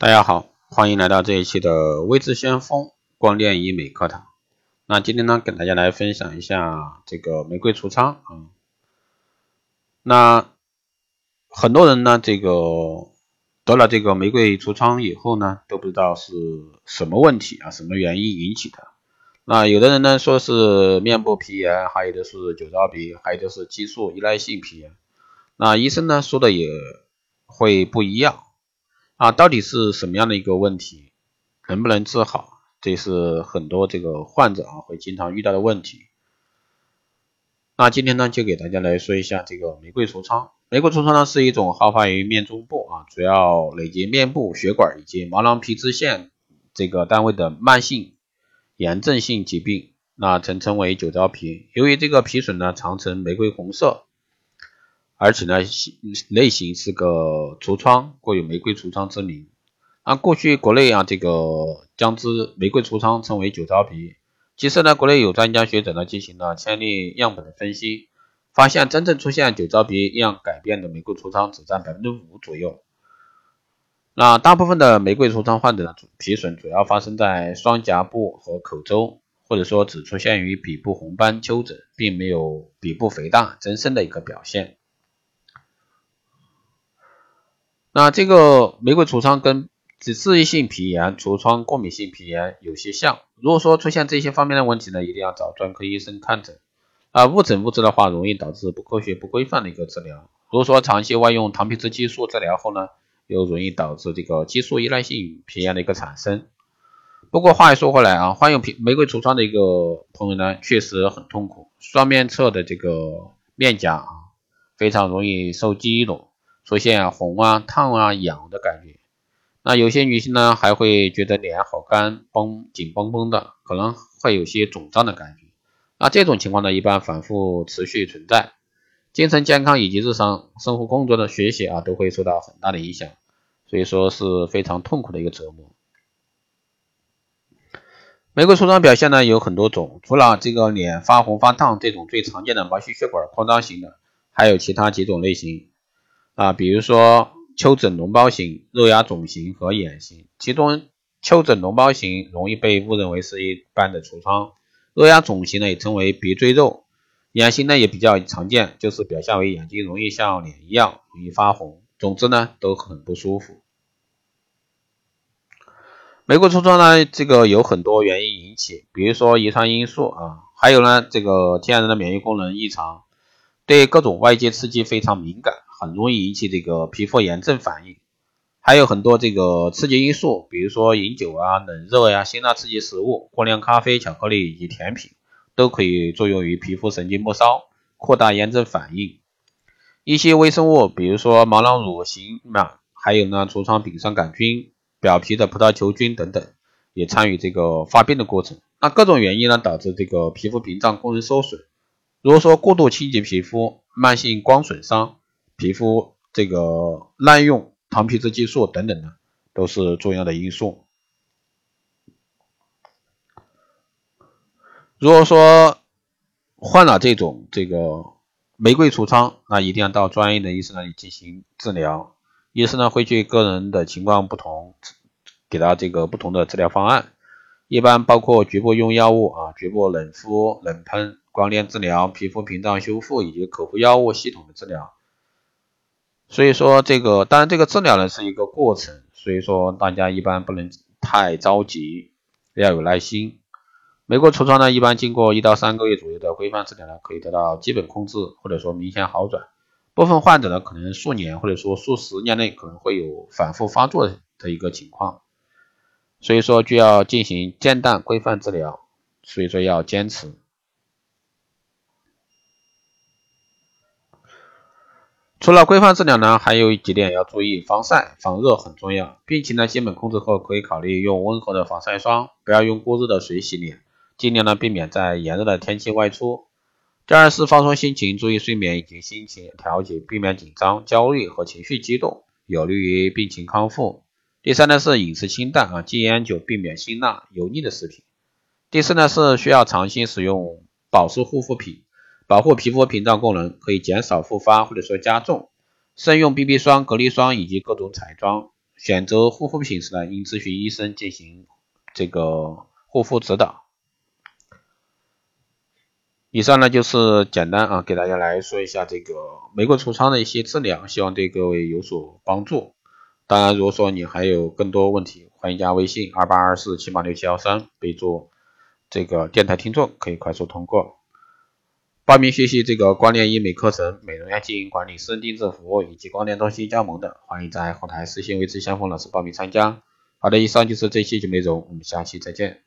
大家好，欢迎来到这一期的微智先锋光电医美课堂。那今天呢，跟大家来分享一下这个玫瑰痤疮啊。那很多人呢，这个得了这个玫瑰痤疮以后呢，都不知道是什么问题啊，什么原因引起的。那有的人呢说是面部皮炎，还有的是酒糟鼻，还有的是激素依赖性皮炎。那医生呢说的也会不一样。啊，到底是什么样的一个问题，能不能治好？这是很多这个患者啊会经常遇到的问题。那今天呢，就给大家来说一下这个玫瑰痤疮。玫瑰痤疮呢是一种好发于面中部啊，主要累及面部血管以及毛囊皮脂腺这个单位的慢性炎症性疾病，那曾称为酒糟皮。由于这个皮损呢常呈玫瑰红色。而且呢，类型是个痤疮，故有玫瑰痤疮之名。啊，过去国内啊，这个将之玫瑰痤疮称为酒糟皮。其实呢，国内有专家学者呢进行了千例样本的分析，发现真正出现酒糟皮样改变的玫瑰痤疮只占百分之五左右。那大部分的玫瑰痤疮患者的皮损主要发生在双颊部和口周，或者说只出现于鼻部红斑丘疹，并没有鼻部肥大增生的一个表现。那这个玫瑰痤疮跟脂质性皮炎、痤疮过敏性皮炎有些像。如果说出现这些方面的问题呢，一定要找专科医生看诊。啊，误诊误治的话，容易导致不科学、不规范的一个治疗。如果说长期外用糖皮质激素治疗后呢，又容易导致这个激素依赖性皮炎的一个产生。不过话又说回来啊，患有皮玫瑰痤疮的一个朋友呢，确实很痛苦，双面侧的这个面颊啊，非常容易受激怒。出现红啊、烫啊、痒的感觉，那有些女性呢还会觉得脸好干、绷紧绷绷的，可能会有些肿胀的感觉。那这种情况呢，一般反复持续存在，精神健康以及日常生活工作的学习啊，都会受到很大的影响，所以说是非常痛苦的一个折磨。玫瑰痤疮表现呢有很多种，除了这个脸发红发烫这种最常见的毛细血管扩张型的，还有其他几种类型。啊，比如说丘疹脓包型、肉芽肿型和眼型，其中丘疹脓包型容易被误认为是一般的痤疮，肉芽肿型呢也称为鼻赘肉，眼型呢也比较常见，就是表现为眼睛容易像脸一样容易发红，总之呢都很不舒服。玫瑰痤疮呢，这个有很多原因引起，比如说遗传因素啊，还有呢这个天然的免疫功能异常，对各种外界刺激非常敏感。很容易引起这个皮肤炎症反应，还有很多这个刺激因素，比如说饮酒啊、冷热呀、辛辣刺激食物、过量咖啡、巧克力以及甜品，都可以作用于皮肤神经末梢，扩大炎症反应。一些微生物，比如说毛囊乳型螨，还有呢痤疮丙酸杆菌、表皮的葡萄球菌等等，也参与这个发病的过程。那各种原因呢，导致这个皮肤屏障功能受损。如果说过度清洁皮肤、慢性光损伤，皮肤这个滥用糖皮质激素等等的，都是重要的因素。如果说患了这种这个玫瑰痤疮，那一定要到专业的医生那里进行治疗。医生呢会据个人的情况不同，给他这个不同的治疗方案，一般包括局部用药物啊，局部冷敷、冷喷、光电治疗、皮肤屏障修复以及口服药物系统的治疗。所以说这个，当然这个治疗呢是一个过程，所以说大家一般不能太着急，要有耐心。玫瑰痤疮呢，一般经过一到三个月左右的规范治疗呢，可以得到基本控制，或者说明显好转。部分患者呢，可能数年或者说数十年内可能会有反复发作的一个情况，所以说就要进行间断规范治疗，所以说要坚持。除了规范治疗呢，还有几点要注意：防晒、防热很重要。病情呢基本控制后，可以考虑用温和的防晒霜，不要用过热的水洗脸，尽量呢避免在炎热的天气外出。第二是放松心情，注意睡眠以及心情调节，避免紧张、焦虑和情绪激动，有利于病情康复。第三呢是饮食清淡啊，戒烟酒，避免辛辣油腻的食品。第四呢是需要长期使用保湿护肤品。保护皮肤屏障功能，可以减少复发或者说加重。慎用 BB 霜、隔离霜以及各种彩妆，选择护肤品时呢，应咨询医生进行这个护肤指导。以上呢就是简单啊，给大家来说一下这个玫瑰痤疮的一些治疗，希望对各位有所帮助。当然，如果说你还有更多问题，欢迎加微信二八二四七八六七幺三，备注这个电台听众，可以快速通过。报名学习这个光电医美课程、美容院经营管理、私人定制服务以及光电中心加盟的，欢迎在后台私信为之相锋老师报名参加。好的，以上就是这期节目内容，我们下期再见。